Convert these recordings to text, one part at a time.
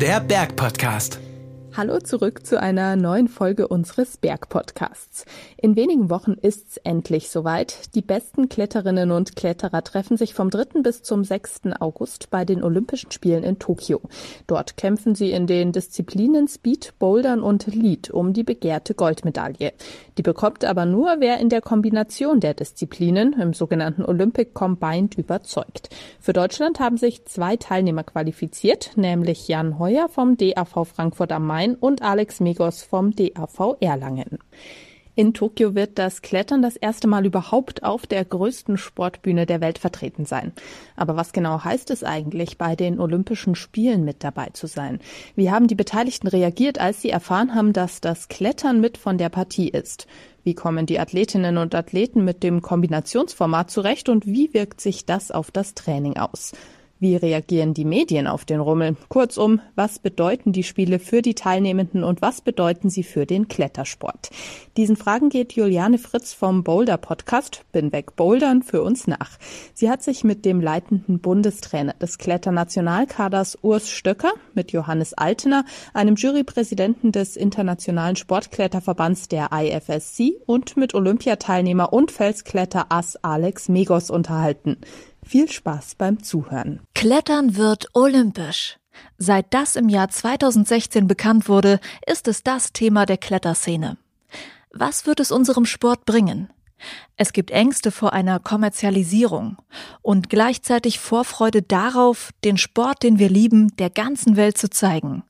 Der Bergpodcast. Hallo zurück zu einer neuen Folge unseres Bergpodcasts. In wenigen Wochen ist's endlich soweit. Die besten Kletterinnen und Kletterer treffen sich vom 3. bis zum 6. August bei den Olympischen Spielen in Tokio. Dort kämpfen sie in den Disziplinen Speed, Bouldern und Lead um die begehrte Goldmedaille. Die bekommt aber nur, wer in der Kombination der Disziplinen im sogenannten Olympic Combined überzeugt. Für Deutschland haben sich zwei Teilnehmer qualifiziert, nämlich Jan Heuer vom DAV Frankfurt am Main Rhein und Alex Megos vom DAV Erlangen. In Tokio wird das Klettern das erste Mal überhaupt auf der größten Sportbühne der Welt vertreten sein. Aber was genau heißt es eigentlich, bei den Olympischen Spielen mit dabei zu sein? Wie haben die Beteiligten reagiert, als sie erfahren haben, dass das Klettern mit von der Partie ist? Wie kommen die Athletinnen und Athleten mit dem Kombinationsformat zurecht und wie wirkt sich das auf das Training aus? Wie reagieren die Medien auf den Rummel? Kurzum, was bedeuten die Spiele für die Teilnehmenden und was bedeuten sie für den Klettersport? Diesen Fragen geht Juliane Fritz vom Boulder Podcast Bin weg Bouldern für uns nach. Sie hat sich mit dem leitenden Bundestrainer des Kletternationalkaders Urs Stöcker, mit Johannes Altener, einem Jurypräsidenten des Internationalen Sportkletterverbands der IFSC und mit Olympiateilnehmer und Felskletter Ass Alex Megos unterhalten. Viel Spaß beim Zuhören. Klettern wird olympisch. Seit das im Jahr 2016 bekannt wurde, ist es das Thema der Kletterszene. Was wird es unserem Sport bringen? Es gibt Ängste vor einer Kommerzialisierung und gleichzeitig Vorfreude darauf, den Sport, den wir lieben, der ganzen Welt zu zeigen.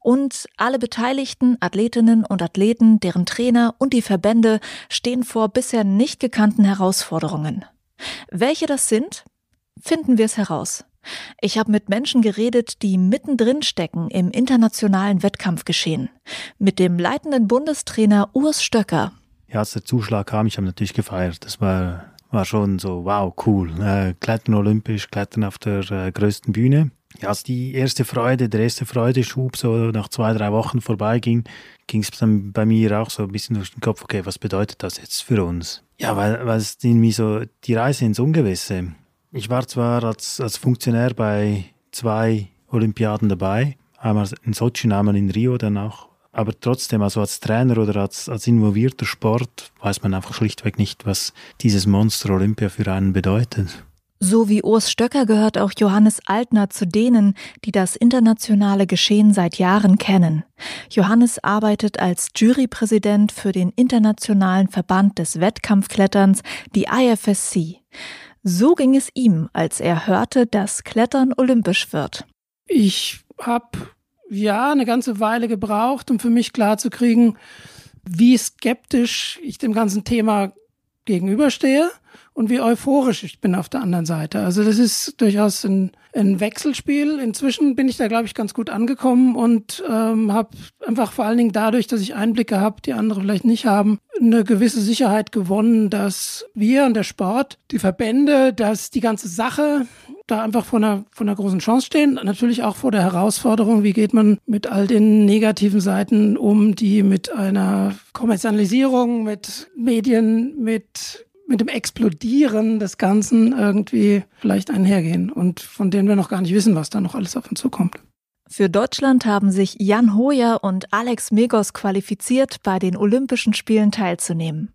Und alle Beteiligten, Athletinnen und Athleten, deren Trainer und die Verbände stehen vor bisher nicht gekannten Herausforderungen. Welche das sind, finden wir es heraus. Ich habe mit Menschen geredet, die mittendrin stecken im internationalen Wettkampfgeschehen. Mit dem leitenden Bundestrainer Urs Stöcker. Ja, als der Zuschlag kam, ich habe natürlich gefeiert. Das war, war schon so, wow, cool. Äh, Klettern olympisch, Klettern auf der äh, größten Bühne. Ja, als die erste Freude, der erste Freudeschub so nach zwei, drei Wochen vorbeiging, ging es dann bei mir auch so ein bisschen durch den Kopf, okay, was bedeutet das jetzt für uns? Ja, weil, weil es irgendwie so die Reise ins Ungewisse. Ich war zwar als, als Funktionär bei zwei Olympiaden dabei, einmal in Sochi einmal in Rio dann auch. Aber trotzdem, also als Trainer oder als, als involvierter Sport, weiß man einfach schlichtweg nicht, was dieses Monster Olympia für einen bedeutet. So wie Urs Stöcker gehört auch Johannes Altner zu denen, die das internationale Geschehen seit Jahren kennen. Johannes arbeitet als Jurypräsident für den Internationalen Verband des Wettkampfkletterns, die IFSC. So ging es ihm, als er hörte, dass Klettern olympisch wird. Ich habe ja eine ganze Weile gebraucht, um für mich klarzukriegen, wie skeptisch ich dem ganzen Thema gegenüberstehe und wie euphorisch ich bin auf der anderen Seite. Also das ist durchaus ein, ein Wechselspiel. Inzwischen bin ich da, glaube ich, ganz gut angekommen und ähm, habe einfach vor allen Dingen dadurch, dass ich Einblicke habe, die andere vielleicht nicht haben, eine gewisse Sicherheit gewonnen, dass wir und der Sport, die Verbände, dass die ganze Sache da einfach vor einer, vor einer großen Chance stehen. Natürlich auch vor der Herausforderung, wie geht man mit all den negativen Seiten um, die mit einer Kommerzialisierung, mit Medien, mit mit dem Explodieren des Ganzen irgendwie vielleicht einhergehen und von denen wir noch gar nicht wissen, was da noch alles auf uns zukommt. Für Deutschland haben sich Jan Hoyer und Alex Megos qualifiziert, bei den Olympischen Spielen teilzunehmen.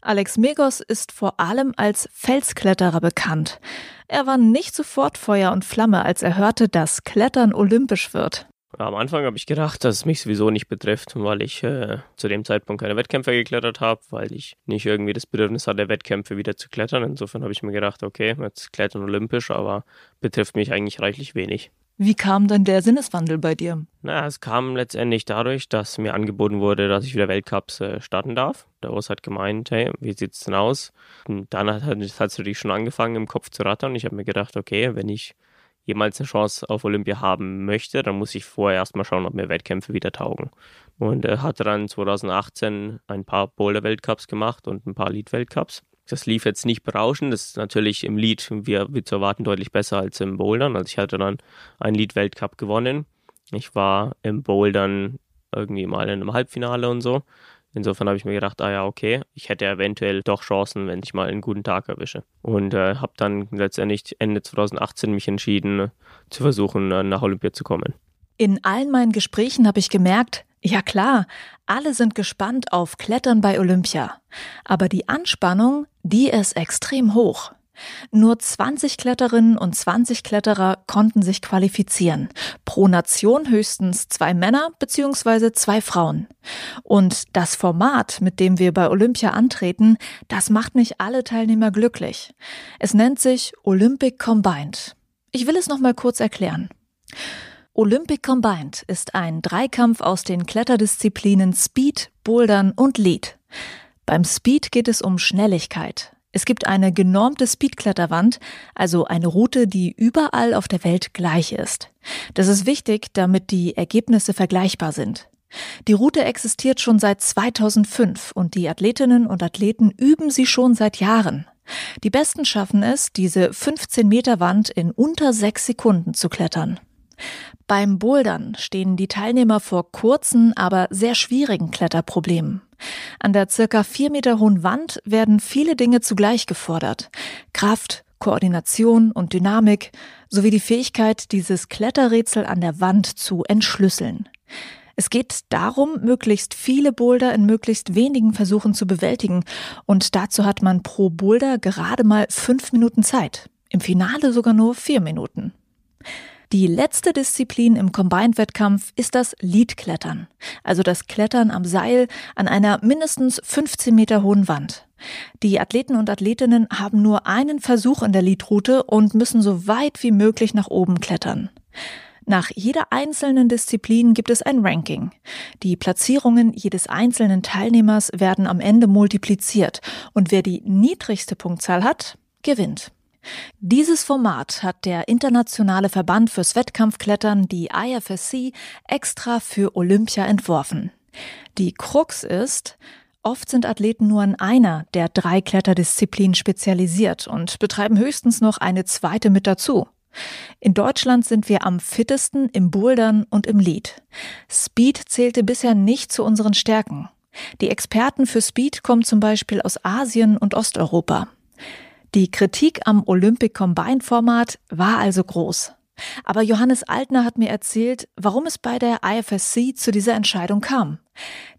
Alex Megos ist vor allem als Felskletterer bekannt. Er war nicht sofort Feuer und Flamme, als er hörte, dass Klettern olympisch wird. Am Anfang habe ich gedacht, dass es mich sowieso nicht betrifft, weil ich äh, zu dem Zeitpunkt keine Wettkämpfe geklettert habe, weil ich nicht irgendwie das Bedürfnis hatte, Wettkämpfe wieder zu klettern. Insofern habe ich mir gedacht, okay, jetzt klettern olympisch, aber betrifft mich eigentlich reichlich wenig. Wie kam denn der Sinneswandel bei dir? Na, es kam letztendlich dadurch, dass mir angeboten wurde, dass ich wieder Weltcups äh, starten darf. Der Urs hat gemeint, hey, wie sieht's denn aus? Und dann hat es natürlich schon angefangen, im Kopf zu rattern. Ich habe mir gedacht, okay, wenn ich jemals eine Chance auf Olympia haben möchte, dann muss ich vorher erstmal schauen, ob mir Wettkämpfe wieder taugen. Und er hatte dann 2018 ein paar Boulder-Weltcups gemacht und ein paar Lead-Weltcups. Das lief jetzt nicht berauschend. Das ist natürlich im Lead, wie, wie zu erwarten, deutlich besser als im Bouldern. Also ich hatte dann einen Lead-Weltcup gewonnen. Ich war im Bouldern irgendwie mal in einem Halbfinale und so. Insofern habe ich mir gedacht, ah ja, okay, ich hätte eventuell doch Chancen, wenn ich mal einen guten Tag erwische. Und äh, habe dann letztendlich Ende 2018 mich entschieden, zu versuchen, äh, nach Olympia zu kommen. In allen meinen Gesprächen habe ich gemerkt, ja klar, alle sind gespannt auf Klettern bei Olympia. Aber die Anspannung, die ist extrem hoch. Nur 20 Kletterinnen und 20 Kletterer konnten sich qualifizieren. Pro Nation höchstens zwei Männer bzw. zwei Frauen. Und das Format, mit dem wir bei Olympia antreten, das macht nicht alle Teilnehmer glücklich. Es nennt sich Olympic Combined. Ich will es nochmal kurz erklären. Olympic Combined ist ein Dreikampf aus den Kletterdisziplinen Speed, Bouldern und Lead. Beim Speed geht es um Schnelligkeit. Es gibt eine genormte Speedkletterwand, also eine Route, die überall auf der Welt gleich ist. Das ist wichtig, damit die Ergebnisse vergleichbar sind. Die Route existiert schon seit 2005 und die Athletinnen und Athleten üben sie schon seit Jahren. Die Besten schaffen es, diese 15 Meter Wand in unter sechs Sekunden zu klettern. Beim Bouldern stehen die Teilnehmer vor kurzen, aber sehr schwierigen Kletterproblemen. An der circa vier Meter hohen Wand werden viele Dinge zugleich gefordert. Kraft, Koordination und Dynamik sowie die Fähigkeit, dieses Kletterrätsel an der Wand zu entschlüsseln. Es geht darum, möglichst viele Boulder in möglichst wenigen Versuchen zu bewältigen und dazu hat man pro Boulder gerade mal fünf Minuten Zeit. Im Finale sogar nur vier Minuten. Die letzte Disziplin im Combined-Wettkampf ist das Leadklettern, also das Klettern am Seil an einer mindestens 15 Meter hohen Wand. Die Athleten und Athletinnen haben nur einen Versuch in der Leadroute und müssen so weit wie möglich nach oben klettern. Nach jeder einzelnen Disziplin gibt es ein Ranking. Die Platzierungen jedes einzelnen Teilnehmers werden am Ende multipliziert und wer die niedrigste Punktzahl hat, gewinnt. Dieses Format hat der Internationale Verband fürs Wettkampfklettern, die IFSC, extra für Olympia entworfen. Die Krux ist, oft sind Athleten nur in einer der drei Kletterdisziplinen spezialisiert und betreiben höchstens noch eine zweite mit dazu. In Deutschland sind wir am fittesten im Bouldern und im Lead. Speed zählte bisher nicht zu unseren Stärken. Die Experten für Speed kommen zum Beispiel aus Asien und Osteuropa. Die Kritik am Olympic Combined Format war also groß. Aber Johannes Altner hat mir erzählt, warum es bei der IFSC zu dieser Entscheidung kam.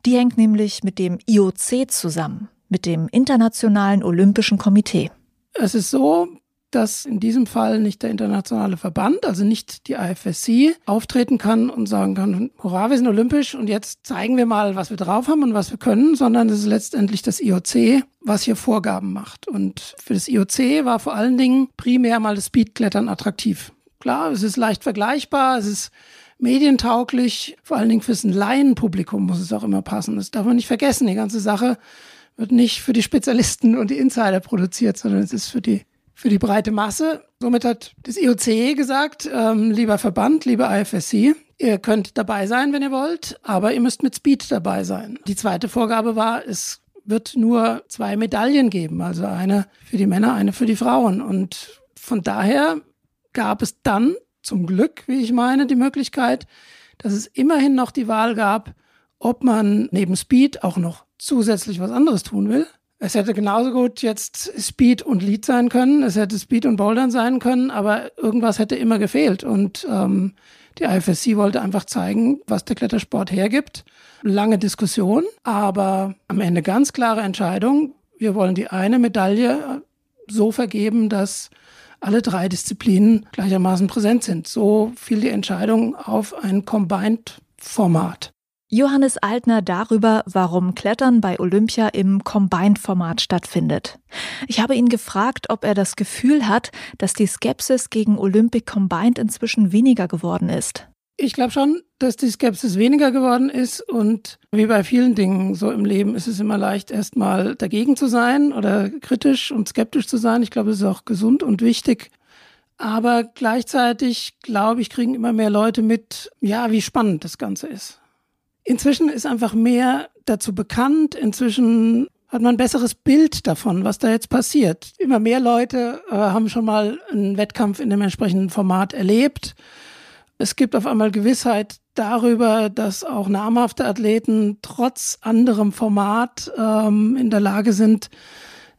Die hängt nämlich mit dem IOC zusammen, mit dem Internationalen Olympischen Komitee. Es ist so, dass in diesem Fall nicht der internationale Verband, also nicht die IFSC, auftreten kann und sagen kann, hurra, wir sind olympisch und jetzt zeigen wir mal, was wir drauf haben und was wir können, sondern es ist letztendlich das IOC, was hier Vorgaben macht. Und für das IOC war vor allen Dingen primär mal das Speedklettern attraktiv. Klar, es ist leicht vergleichbar, es ist medientauglich, vor allen Dingen fürs Laienpublikum muss es auch immer passen. Das darf man nicht vergessen. Die ganze Sache wird nicht für die Spezialisten und die Insider produziert, sondern es ist für die für die breite Masse. Somit hat das IOC gesagt, ähm, lieber Verband, lieber IFSC, ihr könnt dabei sein, wenn ihr wollt, aber ihr müsst mit Speed dabei sein. Die zweite Vorgabe war, es wird nur zwei Medaillen geben, also eine für die Männer, eine für die Frauen. Und von daher gab es dann zum Glück, wie ich meine, die Möglichkeit, dass es immerhin noch die Wahl gab, ob man neben Speed auch noch zusätzlich was anderes tun will. Es hätte genauso gut jetzt Speed und Lead sein können, es hätte Speed und Bouldern sein können, aber irgendwas hätte immer gefehlt. Und ähm, die IFSC wollte einfach zeigen, was der Klettersport hergibt. Lange Diskussion, aber am Ende ganz klare Entscheidung. Wir wollen die eine Medaille so vergeben, dass alle drei Disziplinen gleichermaßen präsent sind. So fiel die Entscheidung auf ein Combined-Format. Johannes Altner darüber, warum Klettern bei Olympia im Combined-Format stattfindet. Ich habe ihn gefragt, ob er das Gefühl hat, dass die Skepsis gegen Olympic Combined inzwischen weniger geworden ist. Ich glaube schon, dass die Skepsis weniger geworden ist und wie bei vielen Dingen so im Leben ist es immer leicht, erstmal dagegen zu sein oder kritisch und skeptisch zu sein. Ich glaube, es ist auch gesund und wichtig. Aber gleichzeitig, glaube ich, kriegen immer mehr Leute mit, ja, wie spannend das Ganze ist. Inzwischen ist einfach mehr dazu bekannt. Inzwischen hat man ein besseres Bild davon, was da jetzt passiert. Immer mehr Leute äh, haben schon mal einen Wettkampf in dem entsprechenden Format erlebt. Es gibt auf einmal Gewissheit darüber, dass auch namhafte Athleten trotz anderem Format ähm, in der Lage sind,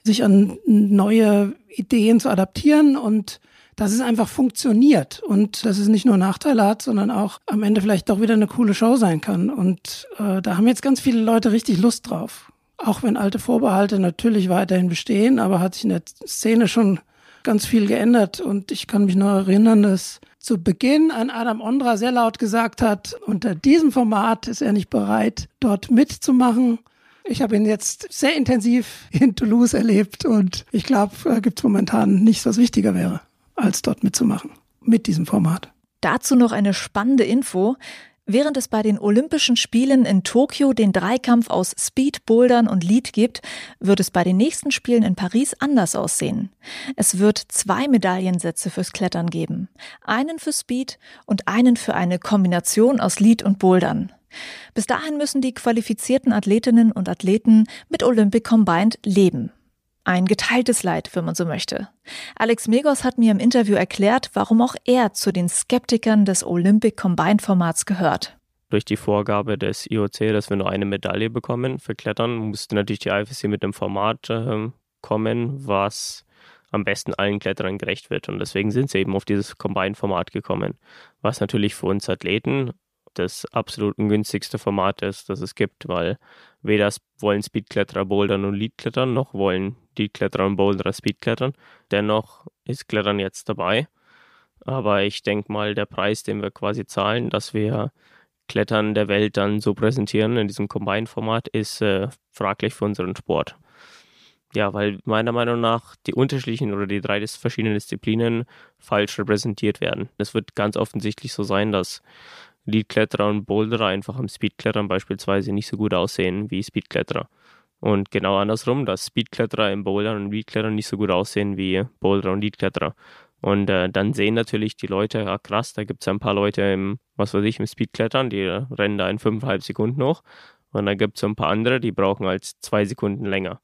sich an neue Ideen zu adaptieren und dass es einfach funktioniert und dass es nicht nur Nachteile hat, sondern auch am Ende vielleicht doch wieder eine coole Show sein kann. Und äh, da haben jetzt ganz viele Leute richtig Lust drauf. Auch wenn alte Vorbehalte natürlich weiterhin bestehen, aber hat sich in der Szene schon ganz viel geändert. Und ich kann mich noch erinnern, dass zu Beginn ein Adam Ondra sehr laut gesagt hat, unter diesem Format ist er nicht bereit, dort mitzumachen. Ich habe ihn jetzt sehr intensiv in Toulouse erlebt und ich glaube, da gibt es momentan nichts, was wichtiger wäre, als dort mitzumachen mit diesem Format. Dazu noch eine spannende Info. Während es bei den Olympischen Spielen in Tokio den Dreikampf aus Speed, Bouldern und Lead gibt, wird es bei den nächsten Spielen in Paris anders aussehen. Es wird zwei Medaillensätze fürs Klettern geben. Einen für Speed und einen für eine Kombination aus Lead und Bouldern. Bis dahin müssen die qualifizierten Athletinnen und Athleten mit Olympic Combined leben. Ein geteiltes Leid, wenn man so möchte. Alex Megos hat mir im Interview erklärt, warum auch er zu den Skeptikern des Olympic Combined Formats gehört. Durch die Vorgabe des IOC, dass wir nur eine Medaille bekommen für Klettern, musste natürlich die IFSC mit einem Format äh, kommen, was am besten allen Kletterern gerecht wird. Und deswegen sind sie eben auf dieses Combined-Format gekommen. Was natürlich für uns Athleten das absolut ungünstigste Format ist, das es gibt, weil weder wollen Speedkletterer bouldern und Leadklettern, noch wollen die Kletterer und Boulderer Speedklettern. Dennoch ist Klettern jetzt dabei. Aber ich denke mal, der Preis, den wir quasi zahlen, dass wir Klettern der Welt dann so präsentieren in diesem Combine-Format, ist äh, fraglich für unseren Sport. Ja, weil meiner Meinung nach die unterschiedlichen oder die drei verschiedenen Disziplinen falsch repräsentiert werden. Es wird ganz offensichtlich so sein, dass Leadkletterer und Boulderer einfach am Speedklettern beispielsweise nicht so gut aussehen wie Speedkletterer. Und genau andersrum, dass Speedkletterer im Bouldern und Leadklettern nicht so gut aussehen wie Boulderer und Leadkletterer. Und äh, dann sehen natürlich die Leute, ja krass, da gibt es ein paar Leute im, was weiß ich, im Speedklettern, die rennen da in fünfeinhalb Sekunden hoch. Und dann gibt es ein paar andere, die brauchen als zwei Sekunden länger.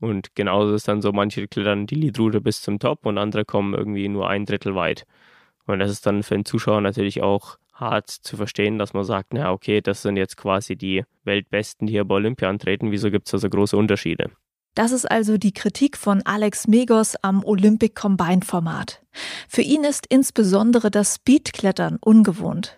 Und genauso ist dann so, manche klettern die Leadroute bis zum Top und andere kommen irgendwie nur ein Drittel weit. Und das ist dann für den Zuschauer natürlich auch hart zu verstehen, dass man sagt, na okay, das sind jetzt quasi die Weltbesten, die hier bei Olympia antreten. Wieso gibt es da so große Unterschiede? Das ist also die Kritik von Alex Megos am Olympic Combined Format. Für ihn ist insbesondere das Speedklettern ungewohnt.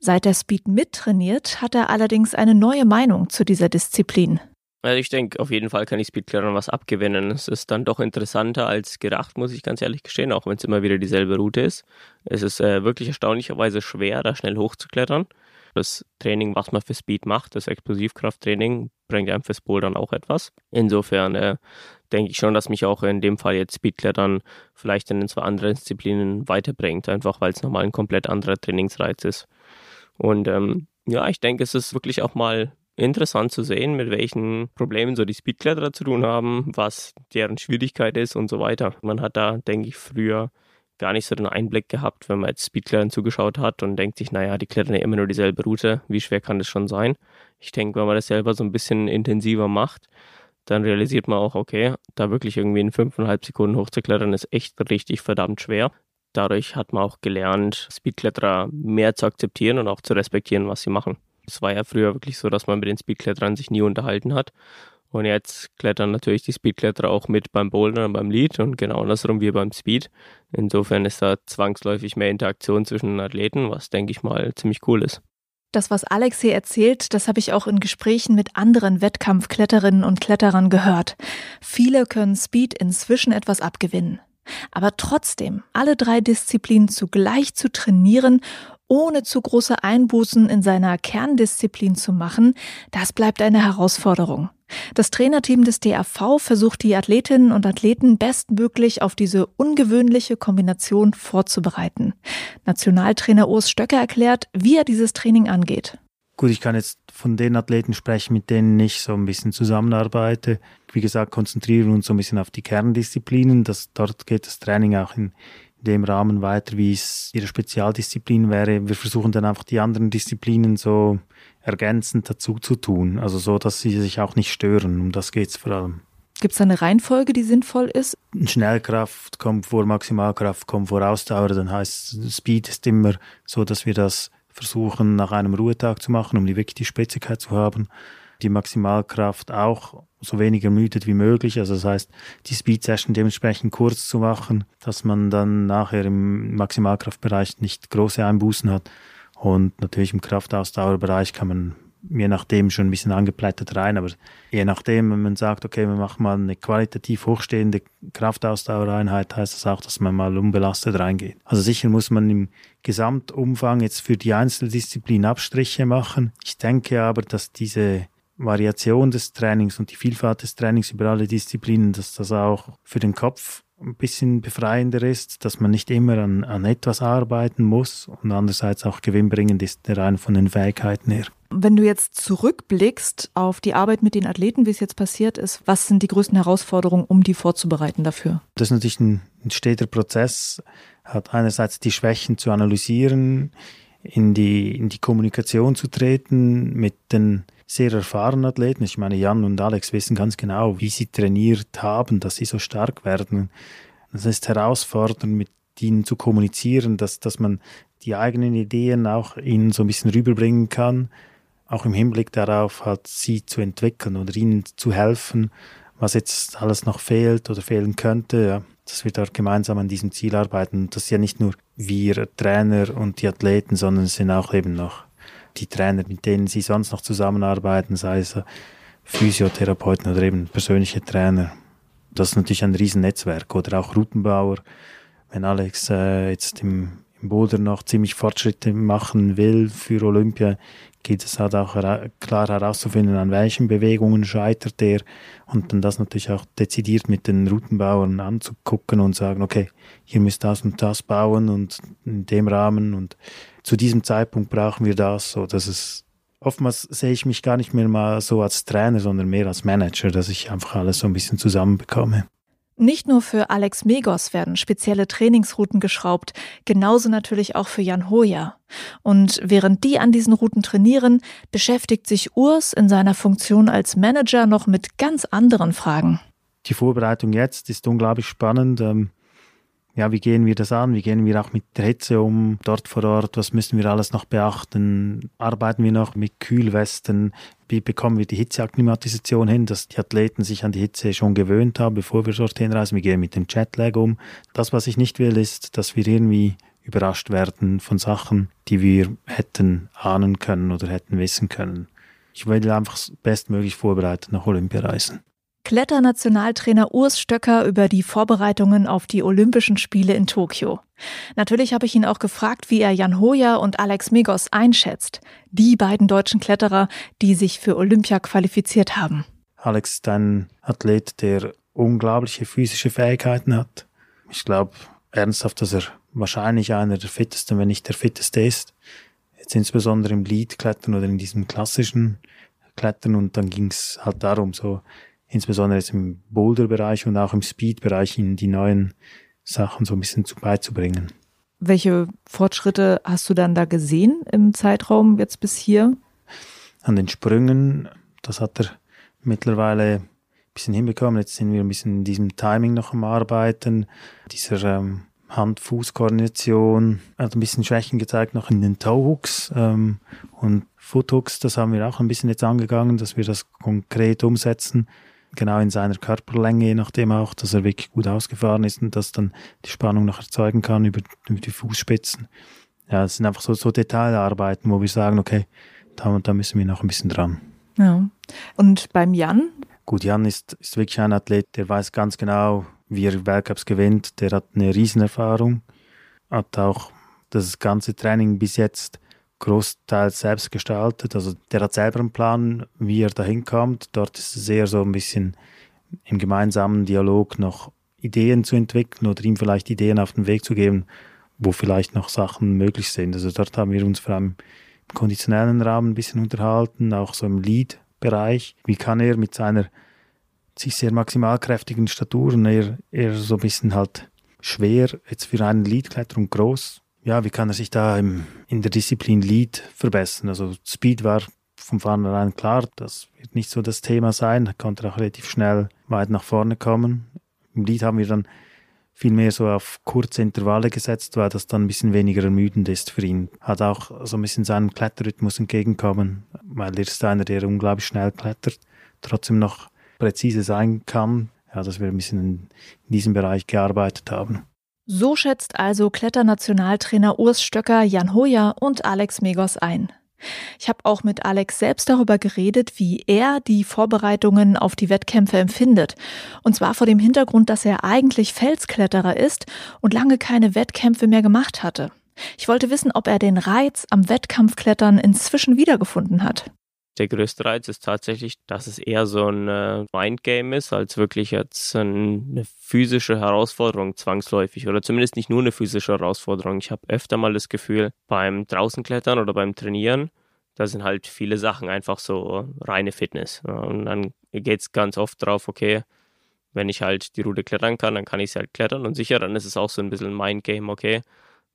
Seit er Speed mittrainiert, hat er allerdings eine neue Meinung zu dieser Disziplin. Also ich denke, auf jeden Fall kann ich Speedklettern was abgewinnen. Es ist dann doch interessanter als gedacht, muss ich ganz ehrlich gestehen, auch wenn es immer wieder dieselbe Route ist. Es ist äh, wirklich erstaunlicherweise schwer, da schnell hochzuklettern. Das Training, was man für Speed macht, das Explosivkrafttraining, bringt einem fürs Bouldern auch etwas. Insofern äh, denke ich schon, dass mich auch in dem Fall jetzt Speedklettern vielleicht in den zwei anderen Disziplinen weiterbringt, einfach weil es nochmal ein komplett anderer Trainingsreiz ist. Und ähm, ja, ich denke, es ist wirklich auch mal interessant zu sehen, mit welchen Problemen so die Speedkletterer zu tun haben, was deren Schwierigkeit ist und so weiter. Man hat da, denke ich, früher gar nicht so den Einblick gehabt, wenn man jetzt Speedklettern zugeschaut hat und denkt sich, naja, die klettern ja immer nur dieselbe Route, wie schwer kann das schon sein? Ich denke, wenn man das selber so ein bisschen intensiver macht, dann realisiert man auch, okay, da wirklich irgendwie in fünfeinhalb Sekunden hochzuklettern ist echt richtig verdammt schwer. Dadurch hat man auch gelernt, Speedkletterer mehr zu akzeptieren und auch zu respektieren, was sie machen. Es war ja früher wirklich so, dass man mit den Speedkletterern sich nie unterhalten hat. Und jetzt klettern natürlich die Speedkletterer auch mit beim Bouldern und beim Lead und genau andersrum wie beim Speed. Insofern ist da zwangsläufig mehr Interaktion zwischen den Athleten, was denke ich mal ziemlich cool ist. Das, was Alex hier erzählt, das habe ich auch in Gesprächen mit anderen Wettkampfkletterinnen und Kletterern gehört. Viele können Speed inzwischen etwas abgewinnen. Aber trotzdem, alle drei Disziplinen zugleich zu trainieren ohne zu große Einbußen in seiner Kerndisziplin zu machen, das bleibt eine Herausforderung. Das Trainerteam des DAV versucht die Athletinnen und Athleten bestmöglich auf diese ungewöhnliche Kombination vorzubereiten. Nationaltrainer Urs Stöcker erklärt, wie er dieses Training angeht. Gut, ich kann jetzt von den Athleten sprechen, mit denen ich so ein bisschen zusammenarbeite. Wie gesagt, konzentrieren wir uns so ein bisschen auf die Kerndisziplinen. Das, dort geht das Training auch in dem Rahmen weiter, wie es ihre Spezialdisziplin wäre. Wir versuchen dann einfach die anderen Disziplinen so ergänzend dazu zu tun, also so, dass sie sich auch nicht stören. Um das geht es vor allem. Gibt es eine Reihenfolge, die sinnvoll ist? Schnellkraft kommt vor Maximalkraft, kommt vor Ausdauer. Dann heißt Speed ist immer so, dass wir das versuchen nach einem Ruhetag zu machen, um die wirklich die Spritzigkeit zu haben. Die Maximalkraft auch so wenig ermüdet wie möglich. Also das heißt, die Speed Session dementsprechend kurz zu machen, dass man dann nachher im Maximalkraftbereich nicht große Einbußen hat. Und natürlich im Kraftausdauerbereich kann man je nachdem schon ein bisschen angeplättet rein, aber je nachdem, wenn man sagt, okay, wir machen mal eine qualitativ hochstehende Kraftausdauereinheit, heißt das auch, dass man mal unbelastet reingeht. Also sicher muss man im Gesamtumfang jetzt für die Einzeldisziplin Abstriche machen. Ich denke aber, dass diese Variation des Trainings und die Vielfalt des Trainings über alle Disziplinen, dass das auch für den Kopf ein bisschen befreiender ist, dass man nicht immer an, an etwas arbeiten muss und andererseits auch gewinnbringend ist, rein von den Fähigkeiten her. Wenn du jetzt zurückblickst auf die Arbeit mit den Athleten, wie es jetzt passiert ist, was sind die größten Herausforderungen, um die vorzubereiten dafür? Das ist natürlich ein, ein steter Prozess, hat einerseits die Schwächen zu analysieren, in die, in die Kommunikation zu treten mit den sehr erfahrenen Athleten. Ich meine, Jan und Alex wissen ganz genau, wie sie trainiert haben, dass sie so stark werden. Das ist herausfordernd, mit ihnen zu kommunizieren, dass, dass man die eigenen Ideen auch ihnen so ein bisschen rüberbringen kann, auch im Hinblick darauf, halt sie zu entwickeln oder ihnen zu helfen, was jetzt alles noch fehlt oder fehlen könnte, ja, dass wir dort gemeinsam an diesem Ziel arbeiten. Das sind ja nicht nur wir Trainer und die Athleten, sondern es sind auch eben noch die Trainer, mit denen sie sonst noch zusammenarbeiten, sei es Physiotherapeuten oder eben persönliche Trainer. Das ist natürlich ein Riesennetzwerk oder auch Routenbauer. Wenn Alex äh, jetzt im, im Boulder noch ziemlich Fortschritte machen will für Olympia, geht es halt auch klar herauszufinden, an welchen Bewegungen scheitert er und dann das natürlich auch dezidiert mit den Routenbauern anzugucken und sagen, okay, hier müsst das und das bauen und in dem Rahmen und zu diesem Zeitpunkt brauchen wir das, so dass es oftmals sehe ich mich gar nicht mehr mal so als Trainer, sondern mehr als Manager, dass ich einfach alles so ein bisschen zusammenbekomme. Nicht nur für Alex Megos werden spezielle Trainingsrouten geschraubt, genauso natürlich auch für Jan Hoja. Und während die an diesen Routen trainieren, beschäftigt sich Urs in seiner Funktion als Manager noch mit ganz anderen Fragen. Die Vorbereitung jetzt ist unglaublich spannend. Ähm, ja, wie gehen wir das an? Wie gehen wir auch mit der Hitze um dort vor Ort? Was müssen wir alles noch beachten? Arbeiten wir noch mit Kühlwesten? Wie bekommen wir die Hitzeakklimatisation hin, dass die Athleten sich an die Hitze schon gewöhnt haben, bevor wir dorthin reisen? Wie gehen wir mit dem Jetlag um? Das, was ich nicht will, ist, dass wir irgendwie überrascht werden von Sachen, die wir hätten ahnen können oder hätten wissen können. Ich will einfach bestmöglich vorbereitet nach Olympia reisen. Kletternationaltrainer Urs Stöcker über die Vorbereitungen auf die Olympischen Spiele in Tokio. Natürlich habe ich ihn auch gefragt, wie er Jan Hoja und Alex Megos einschätzt, die beiden deutschen Kletterer, die sich für Olympia qualifiziert haben. Alex ist ein Athlet, der unglaubliche physische Fähigkeiten hat. Ich glaube ernsthaft, dass er wahrscheinlich einer der fittesten, wenn nicht der fitteste ist. Jetzt insbesondere im Lead-Klettern oder in diesem klassischen Klettern und dann ging es halt darum, so insbesondere jetzt im Boulder-Bereich und auch im Speed-Bereich ihnen die neuen Sachen so ein bisschen zu beizubringen. Welche Fortschritte hast du dann da gesehen im Zeitraum jetzt bis hier? An den Sprüngen, das hat er mittlerweile ein bisschen hinbekommen. Jetzt sind wir ein bisschen in diesem Timing noch am Arbeiten, dieser ähm, Hand-Fuß-Koordination. Hat ein bisschen Schwächen gezeigt noch in den Toe-Hooks ähm, und Foot-Hooks. Das haben wir auch ein bisschen jetzt angegangen, dass wir das konkret umsetzen genau in seiner Körperlänge, je nachdem auch, dass er wirklich gut ausgefahren ist und dass dann die Spannung noch erzeugen kann über, über die Fußspitzen. Ja, es sind einfach so, so Detailarbeiten, wo wir sagen, okay, da und da müssen wir noch ein bisschen dran. Ja. Und beim Jan? Gut, Jan ist, ist wirklich ein Athlet, der weiß ganz genau, wie er Weltcups gewinnt. Der hat eine Riesenerfahrung, hat auch das ganze Training bis jetzt großteils selbst gestaltet. Also der hat selber einen Plan, wie er dahin kommt. Dort ist es eher so ein bisschen im gemeinsamen Dialog noch Ideen zu entwickeln oder ihm vielleicht Ideen auf den Weg zu geben, wo vielleicht noch Sachen möglich sind. Also dort haben wir uns vor allem im konditionellen Rahmen ein bisschen unterhalten, auch so im Lead-Bereich. Wie kann er mit seiner sich sehr maximalkräftigen Statur und eher, eher so ein bisschen halt schwer jetzt für einen Leadkletterer und groß ja, wie kann er sich da im, in der Disziplin Lead verbessern? Also Speed war von vornherein klar, das wird nicht so das Thema sein. Er konnte auch relativ schnell weit nach vorne kommen. Im Lied haben wir dann viel mehr so auf kurze Intervalle gesetzt, weil das dann ein bisschen weniger ermüdend ist für ihn. Hat auch so ein bisschen seinem Kletterrhythmus entgegenkommen, weil er ist einer, der unglaublich schnell klettert, trotzdem noch präzise sein kann. Ja, dass wir ein bisschen in diesem Bereich gearbeitet haben. So schätzt also Kletternationaltrainer Urs Stöcker, Jan Hoyer und Alex Megos ein. Ich habe auch mit Alex selbst darüber geredet, wie er die Vorbereitungen auf die Wettkämpfe empfindet. Und zwar vor dem Hintergrund, dass er eigentlich Felskletterer ist und lange keine Wettkämpfe mehr gemacht hatte. Ich wollte wissen, ob er den Reiz am Wettkampfklettern inzwischen wiedergefunden hat. Der größte Reiz ist tatsächlich, dass es eher so ein äh, Mindgame ist, als wirklich jetzt eine physische Herausforderung zwangsläufig oder zumindest nicht nur eine physische Herausforderung. Ich habe öfter mal das Gefühl, beim Draußenklettern oder beim Trainieren, da sind halt viele Sachen einfach so reine Fitness. Und dann geht es ganz oft drauf, okay, wenn ich halt die Route klettern kann, dann kann ich sie halt klettern und sicher, dann ist es auch so ein bisschen ein Mindgame, okay,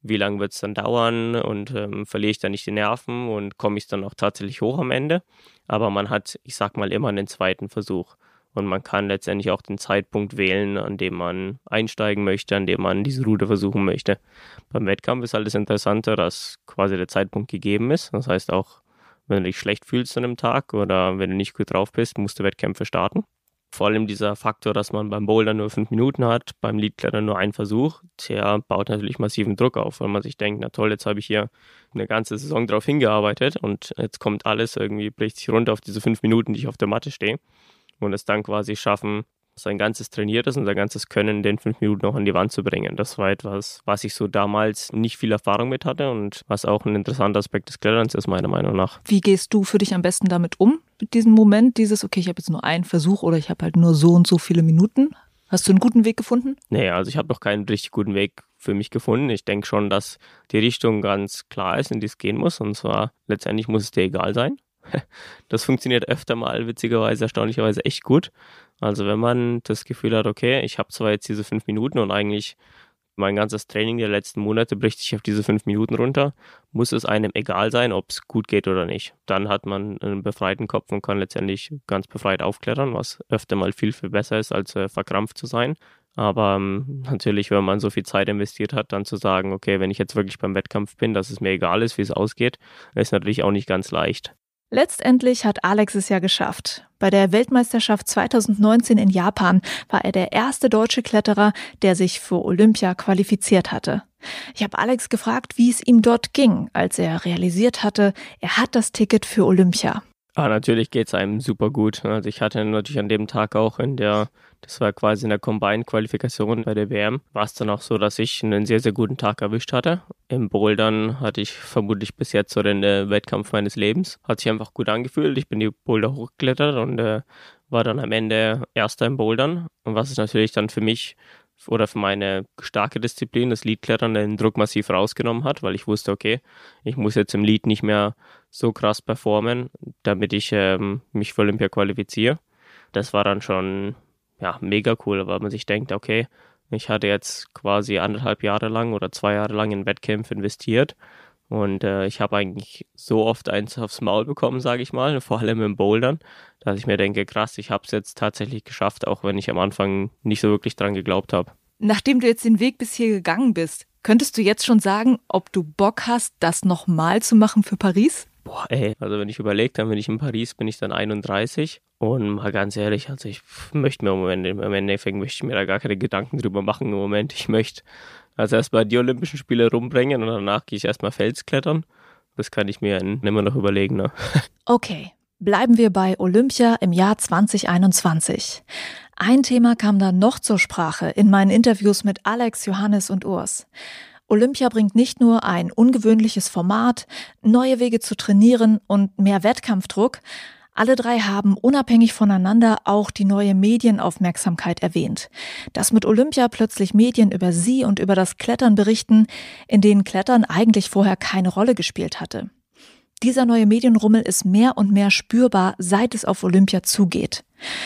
wie lange wird es dann dauern und ähm, verliere ich dann nicht die Nerven und komme ich dann auch tatsächlich hoch am Ende. Aber man hat, ich sag mal, immer einen zweiten Versuch. Und man kann letztendlich auch den Zeitpunkt wählen, an dem man einsteigen möchte, an dem man diese Route versuchen möchte. Beim Wettkampf ist halt das Interessante, dass quasi der Zeitpunkt gegeben ist. Das heißt auch, wenn du dich schlecht fühlst an einem Tag oder wenn du nicht gut drauf bist, musst du Wettkämpfe starten. Vor allem dieser Faktor, dass man beim Boulder nur fünf Minuten hat, beim Leadklettern nur einen Versuch, der baut natürlich massiven Druck auf, weil man sich denkt, na toll, jetzt habe ich hier eine ganze Saison drauf hingearbeitet und jetzt kommt alles irgendwie, bricht sich runter auf diese fünf Minuten, die ich auf der Matte stehe. Und es dann quasi schaffen, sein ganzes Trainiertes und sein ganzes Können in den fünf Minuten auch an die Wand zu bringen. Das war etwas, was ich so damals nicht viel Erfahrung mit hatte und was auch ein interessanter Aspekt des Kletterns ist, meiner Meinung nach. Wie gehst du für dich am besten damit um, mit diesem Moment, dieses, okay, ich habe jetzt nur einen Versuch oder ich habe halt nur so und so viele Minuten? Hast du einen guten Weg gefunden? Nee, also ich habe noch keinen richtig guten Weg für mich gefunden. Ich denke schon, dass die Richtung ganz klar ist, in die es gehen muss. Und zwar letztendlich muss es dir egal sein. Das funktioniert öfter mal, witzigerweise, erstaunlicherweise echt gut. Also wenn man das Gefühl hat, okay, ich habe zwar jetzt diese fünf Minuten und eigentlich mein ganzes Training der letzten Monate bricht sich auf diese fünf Minuten runter, muss es einem egal sein, ob es gut geht oder nicht. Dann hat man einen befreiten Kopf und kann letztendlich ganz befreit aufklettern, was öfter mal viel, viel besser ist, als äh, verkrampft zu sein. Aber ähm, natürlich, wenn man so viel Zeit investiert hat, dann zu sagen, okay, wenn ich jetzt wirklich beim Wettkampf bin, dass es mir egal ist, wie es ausgeht, ist natürlich auch nicht ganz leicht. Letztendlich hat Alex es ja geschafft. Bei der Weltmeisterschaft 2019 in Japan war er der erste deutsche Kletterer, der sich für Olympia qualifiziert hatte. Ich habe Alex gefragt, wie es ihm dort ging, als er realisiert hatte, er hat das Ticket für Olympia. Ah, natürlich geht es einem super gut. Also ich hatte natürlich an dem Tag auch in der das war quasi in der Combine-Qualifikation bei der WM. War es dann auch so, dass ich einen sehr, sehr guten Tag erwischt hatte. Im Bouldern hatte ich vermutlich bis jetzt so den äh, Wettkampf meines Lebens. Hat sich einfach gut angefühlt. Ich bin die Boulder hochgeklettert und äh, war dann am Ende Erster im Bouldern. Und was ist natürlich dann für mich oder für meine starke Disziplin, das Leadklettern, den Druck massiv rausgenommen hat, weil ich wusste, okay, ich muss jetzt im Lead nicht mehr so krass performen, damit ich ähm, mich für Olympia qualifiziere. Das war dann schon ja, mega cool, weil man sich denkt, okay, ich hatte jetzt quasi anderthalb Jahre lang oder zwei Jahre lang in Wettkämpfe investiert und äh, ich habe eigentlich so oft eins aufs Maul bekommen, sage ich mal, vor allem im Bouldern, dass ich mir denke, krass, ich habe es jetzt tatsächlich geschafft, auch wenn ich am Anfang nicht so wirklich dran geglaubt habe. Nachdem du jetzt den Weg bis hier gegangen bist, könntest du jetzt schon sagen, ob du Bock hast, das nochmal zu machen für Paris? Boah, ey, also wenn ich überlegt habe, wenn ich in Paris bin, ich dann 31 und mal ganz ehrlich, also ich möchte mir im Moment, im Endeffekt möchte ich mir da gar keine Gedanken drüber machen im Moment. Ich möchte also erstmal die Olympischen Spiele rumbringen und danach gehe ich erstmal Felsklettern. Das kann ich mir immer noch überlegen. Ne? Okay, bleiben wir bei Olympia im Jahr 2021. Ein Thema kam da noch zur Sprache in meinen Interviews mit Alex, Johannes und Urs. Olympia bringt nicht nur ein ungewöhnliches Format, neue Wege zu trainieren und mehr Wettkampfdruck, alle drei haben unabhängig voneinander auch die neue Medienaufmerksamkeit erwähnt. Dass mit Olympia plötzlich Medien über sie und über das Klettern berichten, in denen Klettern eigentlich vorher keine Rolle gespielt hatte. Dieser neue Medienrummel ist mehr und mehr spürbar, seit es auf Olympia zugeht.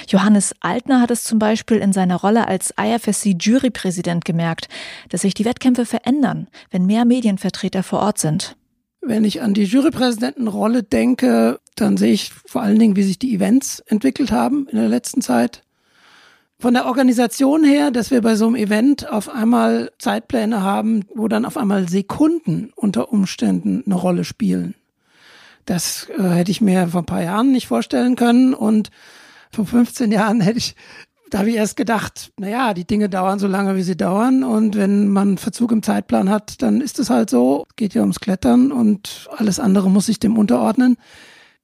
Johannes Altner hat es zum Beispiel in seiner Rolle als IFSC-Jurypräsident gemerkt, dass sich die Wettkämpfe verändern, wenn mehr Medienvertreter vor Ort sind. Wenn ich an die Jurypräsidentenrolle denke, dann sehe ich vor allen Dingen, wie sich die Events entwickelt haben in der letzten Zeit. Von der Organisation her, dass wir bei so einem Event auf einmal Zeitpläne haben, wo dann auf einmal Sekunden unter Umständen eine Rolle spielen. Das äh, hätte ich mir vor ein paar Jahren nicht vorstellen können und vor 15 Jahren hätte ich da habe ich erst gedacht, naja, die Dinge dauern so lange, wie sie dauern. Und wenn man Verzug im Zeitplan hat, dann ist es halt so. Geht ja ums Klettern und alles andere muss sich dem unterordnen.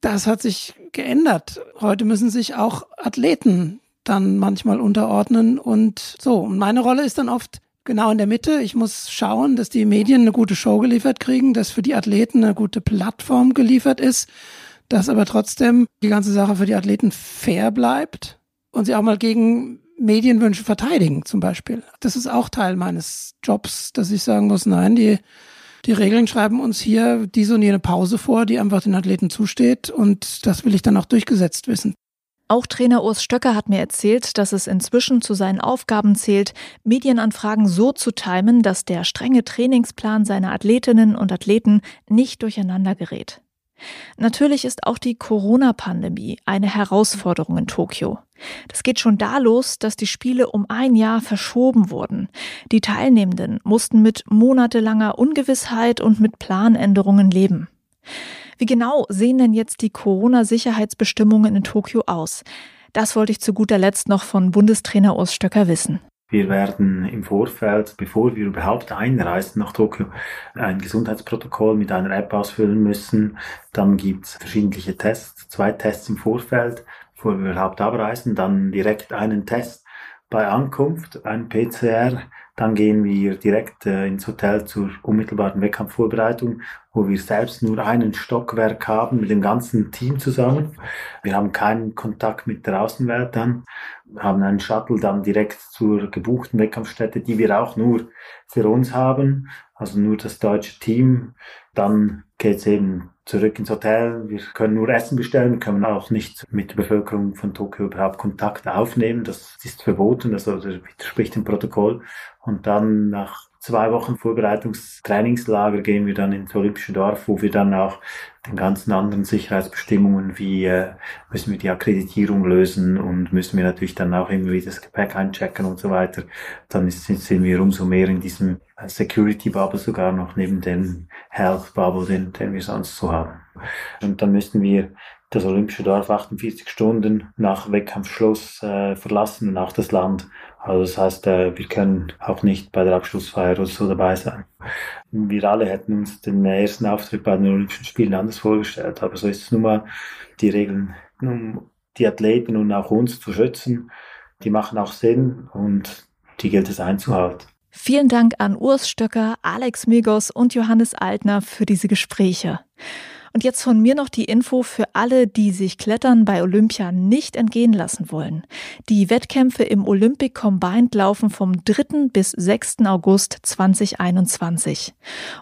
Das hat sich geändert. Heute müssen sich auch Athleten dann manchmal unterordnen und so. Und meine Rolle ist dann oft genau in der Mitte. Ich muss schauen, dass die Medien eine gute Show geliefert kriegen, dass für die Athleten eine gute Plattform geliefert ist, dass aber trotzdem die ganze Sache für die Athleten fair bleibt und sie auch mal gegen Medienwünsche verteidigen, zum Beispiel. Das ist auch Teil meines Jobs, dass ich sagen muss, nein, die, die Regeln schreiben uns hier diese und jene Pause vor, die einfach den Athleten zusteht und das will ich dann auch durchgesetzt wissen. Auch Trainer Urs Stöcker hat mir erzählt, dass es inzwischen zu seinen Aufgaben zählt, Medienanfragen so zu timen, dass der strenge Trainingsplan seiner Athletinnen und Athleten nicht durcheinander gerät. Natürlich ist auch die Corona-Pandemie eine Herausforderung in Tokio. Das geht schon da los, dass die Spiele um ein Jahr verschoben wurden. Die Teilnehmenden mussten mit monatelanger Ungewissheit und mit Planänderungen leben. Wie genau sehen denn jetzt die Corona-Sicherheitsbestimmungen in Tokio aus? Das wollte ich zu guter Letzt noch von Bundestrainer Urs Stöcker wissen. Wir werden im Vorfeld, bevor wir überhaupt einreisen nach Tokio, ein Gesundheitsprotokoll mit einer App ausfüllen müssen. Dann gibt es verschiedene Tests, zwei Tests im Vorfeld, bevor wir überhaupt abreisen, dann direkt einen Test bei Ankunft, ein PCR, dann gehen wir direkt äh, ins Hotel zur unmittelbaren Wettkampfvorbereitung, wo wir selbst nur einen Stockwerk haben mit dem ganzen Team zusammen. Wir haben keinen Kontakt mit der Außenwelt dann, haben einen Shuttle dann direkt zur gebuchten Wettkampfstätte, die wir auch nur für uns haben, also nur das deutsche Team. Dann geht's eben zurück ins Hotel. Wir können nur Essen bestellen, wir können auch nicht mit der Bevölkerung von Tokio überhaupt Kontakt aufnehmen. Das ist verboten, also das widerspricht dem Protokoll. Und dann nach zwei Wochen Vorbereitungstrainingslager gehen wir dann ins Olympische Dorf, wo wir dann auch den ganzen anderen Sicherheitsbestimmungen wie äh, müssen wir die Akkreditierung lösen und müssen wir natürlich dann auch immer wieder das Gepäck einchecken und so weiter. Dann ist, sind wir umso mehr in diesem Security Bubble sogar noch neben dem Health Bubble, den, den wir sonst so haben. Und dann müssten wir das Olympische Dorf 48 Stunden nach Wettkampfschluss äh, verlassen und auch das Land. Also das heißt, äh, wir können auch nicht bei der Abschlussfeier oder so dabei sein. Wir alle hätten uns den ersten Auftritt bei den Olympischen Spielen anders vorgestellt, aber so ist es nun mal die Regeln, um die Athleten und auch uns zu schützen. Die machen auch Sinn und die gilt es einzuhalten. Vielen Dank an Urs Stöcker, Alex Migos und Johannes Altner für diese Gespräche. Und jetzt von mir noch die Info für alle, die sich Klettern bei Olympia nicht entgehen lassen wollen. Die Wettkämpfe im Olympic Combined laufen vom 3. bis 6. August 2021.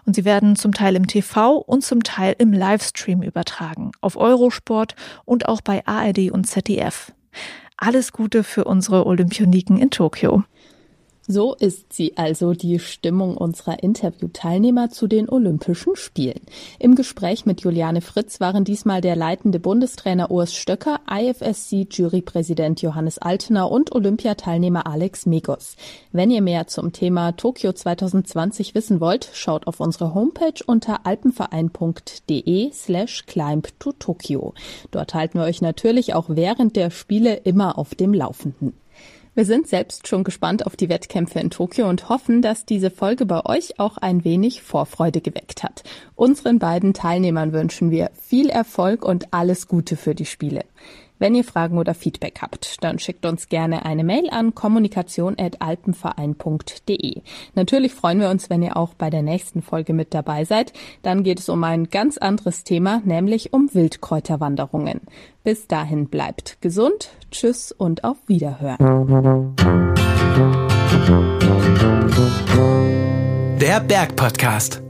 Und sie werden zum Teil im TV und zum Teil im Livestream übertragen. Auf Eurosport und auch bei ARD und ZDF. Alles Gute für unsere Olympioniken in Tokio. So ist sie also die Stimmung unserer Interviewteilnehmer zu den Olympischen Spielen. Im Gespräch mit Juliane Fritz waren diesmal der leitende Bundestrainer Urs Stöcker, IFSC-Jurypräsident Johannes Altener und Olympiateilnehmer Alex Megos. Wenn ihr mehr zum Thema Tokio 2020 wissen wollt, schaut auf unsere Homepage unter alpenverein.de slash climb to Tokio. Dort halten wir euch natürlich auch während der Spiele immer auf dem Laufenden. Wir sind selbst schon gespannt auf die Wettkämpfe in Tokio und hoffen, dass diese Folge bei euch auch ein wenig Vorfreude geweckt hat. Unseren beiden Teilnehmern wünschen wir viel Erfolg und alles Gute für die Spiele. Wenn ihr Fragen oder Feedback habt, dann schickt uns gerne eine Mail an kommunikation.alpenverein.de. Natürlich freuen wir uns, wenn ihr auch bei der nächsten Folge mit dabei seid. Dann geht es um ein ganz anderes Thema, nämlich um Wildkräuterwanderungen. Bis dahin bleibt gesund, tschüss und auf Wiederhören. Der Bergpodcast.